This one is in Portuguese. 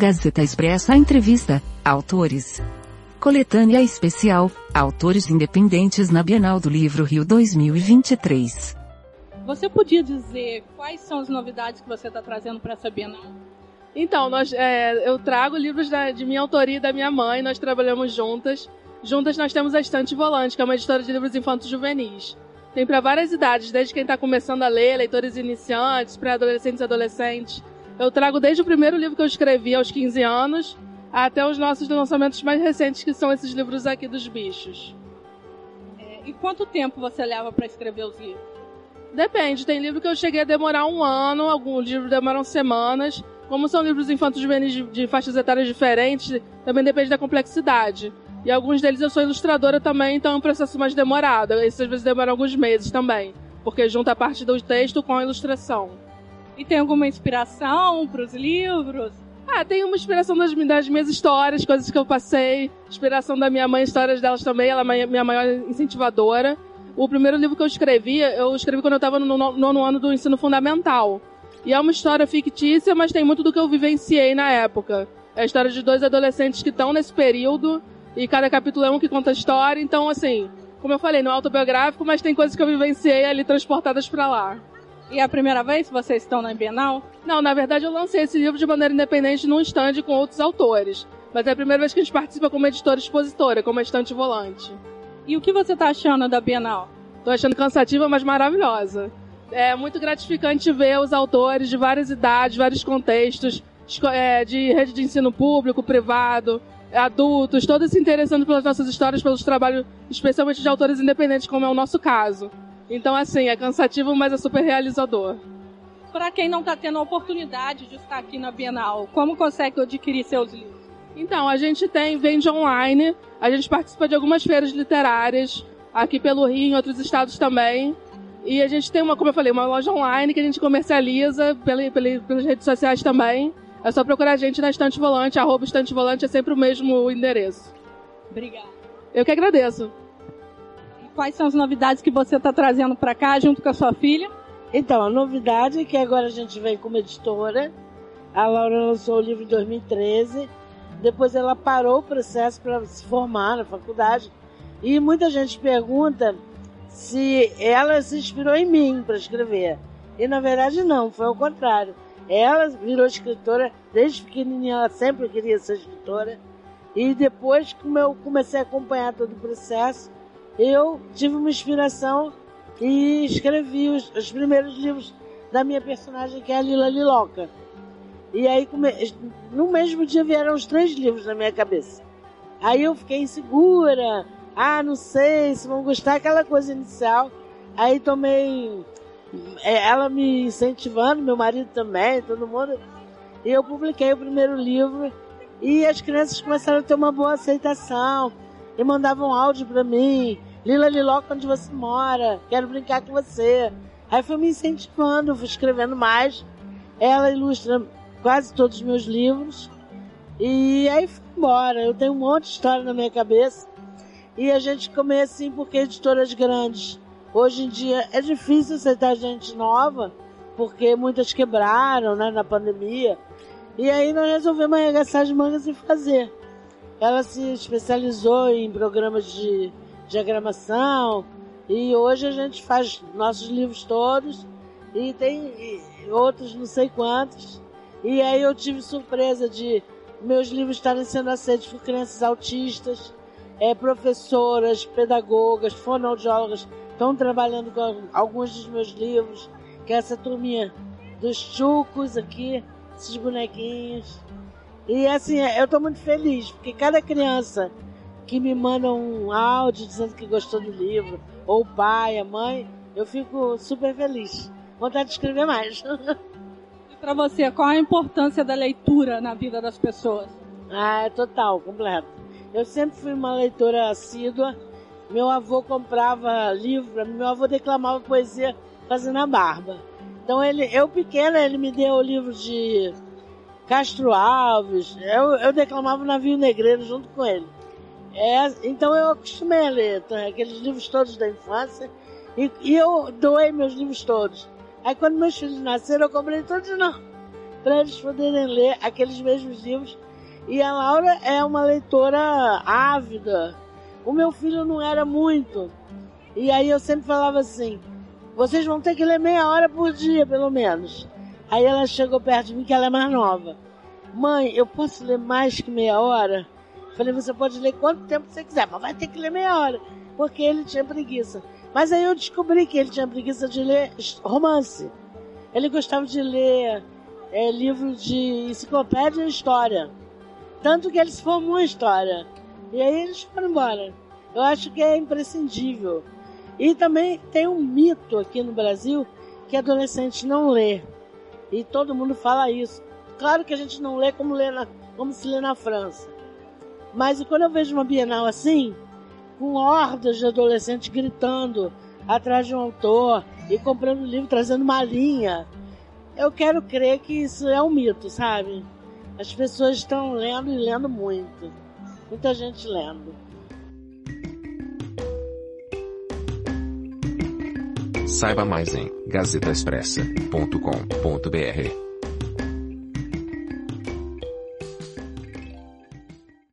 Gazeta Expressa Entrevista, Autores. Coletânea Especial, Autores Independentes na Bienal do Livro Rio 2023. Você podia dizer quais são as novidades que você está trazendo para essa Bienal? Então, nós, é, eu trago livros da, de minha autoria e da minha mãe, nós trabalhamos juntas. Juntas nós temos a Estante Volante, que é uma editora de livros infantos juvenis. Tem para várias idades, desde quem está começando a ler, leitores iniciantes, pré-adolescentes e adolescentes. Eu trago desde o primeiro livro que eu escrevi, aos 15 anos, até os nossos lançamentos mais recentes, que são esses livros aqui dos bichos. É, e quanto tempo você leva para escrever os livros? Depende, tem livro que eu cheguei a demorar um ano, alguns livros demoram semanas. Como são livros infantos juvenis de, de faixas etárias diferentes, também depende da complexidade. E alguns deles eu sou ilustradora também, então é um processo mais demorado. Esses às vezes demoram alguns meses também, porque junta a parte do texto com a ilustração. E tem alguma inspiração para os livros? Ah, tem uma inspiração das, das, minhas histórias, coisas que eu passei. Inspiração da minha mãe, histórias delas também. Ela é minha maior incentivadora. O primeiro livro que eu escrevi, eu escrevi quando eu estava no nono ano do ensino fundamental. E é uma história fictícia, mas tem muito do que eu vivenciei na época. É a história de dois adolescentes que estão nesse período, e cada capítulo é um que conta a história. Então, assim, como eu falei, não é autobiográfico, mas tem coisas que eu vivenciei ali transportadas para lá. E é a primeira vez que vocês estão na Bienal? Não, na verdade eu lancei esse livro de maneira independente num stand com outros autores. Mas é a primeira vez que a gente participa como editora expositora, como estante volante. E o que você está achando da Bienal? Tô achando cansativa, mas maravilhosa. É muito gratificante ver os autores de várias idades, vários contextos, é, de rede de ensino público, privado, adultos, todos se interessando pelas nossas histórias, pelos trabalhos, especialmente de autores independentes, como é o nosso caso. Então, assim, é cansativo, mas é super realizador. Para quem não está tendo a oportunidade de estar aqui na Bienal, como consegue adquirir seus livros? Então, a gente tem, vende online, a gente participa de algumas feiras literárias, aqui pelo Rio, em outros estados também. E a gente tem uma, como eu falei, uma loja online que a gente comercializa pela, pela, pelas redes sociais também. É só procurar a gente na Estante Volante, arroba Estante Volante é sempre o mesmo endereço. Obrigada. Eu que agradeço quais são as novidades que você está trazendo para cá junto com a sua filha? Então, a novidade é que agora a gente vem como editora. A Laura lançou o livro em 2013. Depois ela parou o processo para se formar na faculdade. E muita gente pergunta se ela se inspirou em mim para escrever. E na verdade não, foi ao contrário. Ela virou escritora, desde pequenininha ela sempre queria ser escritora. E depois, como eu comecei a acompanhar todo o processo, eu tive uma inspiração e escrevi os, os primeiros livros da minha personagem, que é a Lila Liloca. E aí, no mesmo dia, vieram os três livros na minha cabeça. Aí eu fiquei insegura. Ah, não sei se vão gostar, aquela coisa inicial. Aí tomei. É, ela me incentivando, meu marido também, todo mundo. E eu publiquei o primeiro livro. E as crianças começaram a ter uma boa aceitação. E mandavam áudio para mim. Lila Liloca, onde você mora? Quero brincar com você. Aí foi me incentivando, fui escrevendo mais. Ela ilustra quase todos os meus livros. E aí fui embora. Eu tenho um monte de história na minha cabeça. E a gente começa assim porque editoras grandes. Hoje em dia é difícil aceitar gente nova, porque muitas quebraram né, na pandemia. E aí nós resolvemos arregaçar as mangas e fazer. Ela se especializou em programas de diagramação. E hoje a gente faz nossos livros todos e tem outros não sei quantos. E aí eu tive surpresa de meus livros estarem sendo aceitos por crianças autistas, é, professoras, pedagogas, fonoaudiólogas estão trabalhando com alguns dos meus livros, que é essa turminha dos chucos aqui, esses bonequinhos. E assim, eu estou muito feliz, porque cada criança que me mandam um áudio dizendo que gostou do livro, ou o pai, a mãe, eu fico super feliz. Vontade de escrever mais. E para você, qual a importância da leitura na vida das pessoas? Ah, é total, completo. Eu sempre fui uma leitora assídua. Meu avô comprava livro meu avô declamava poesia fazendo a barba. Então ele, eu pequena, ele me deu o livro de Castro Alves. Eu, eu declamava o Navio Negreiro junto com ele. É, então eu acostumei a ler então, aqueles livros todos da infância e, e, eu doei meus livros todos. Aí quando meus filhos nasceram, eu comprei todos não. para eles poderem ler aqueles mesmos livros. E a Laura é uma leitora ávida. O meu filho não era muito. E aí eu sempre falava assim: vocês vão ter que ler meia hora por dia, pelo menos. Aí ela chegou perto de mim, que ela é mais nova. Mãe, eu posso ler mais que meia hora? Falei, você pode ler quanto tempo você quiser, mas vai ter que ler meia hora. Porque ele tinha preguiça. Mas aí eu descobri que ele tinha preguiça de ler romance. Ele gostava de ler é, livro de enciclopédia e história. Tanto que ele se formou em história. E aí eles foram embora. Eu acho que é imprescindível. E também tem um mito aqui no Brasil que adolescente não lê. E todo mundo fala isso. Claro que a gente não lê como, lê na, como se lê na França. Mas quando eu vejo uma Bienal assim, com hordas de adolescentes gritando atrás de um autor e comprando livro, trazendo uma linha, eu quero crer que isso é um mito, sabe? As pessoas estão lendo e lendo muito. Muita gente lendo. Saiba mais em gazetaexpressa.com.br.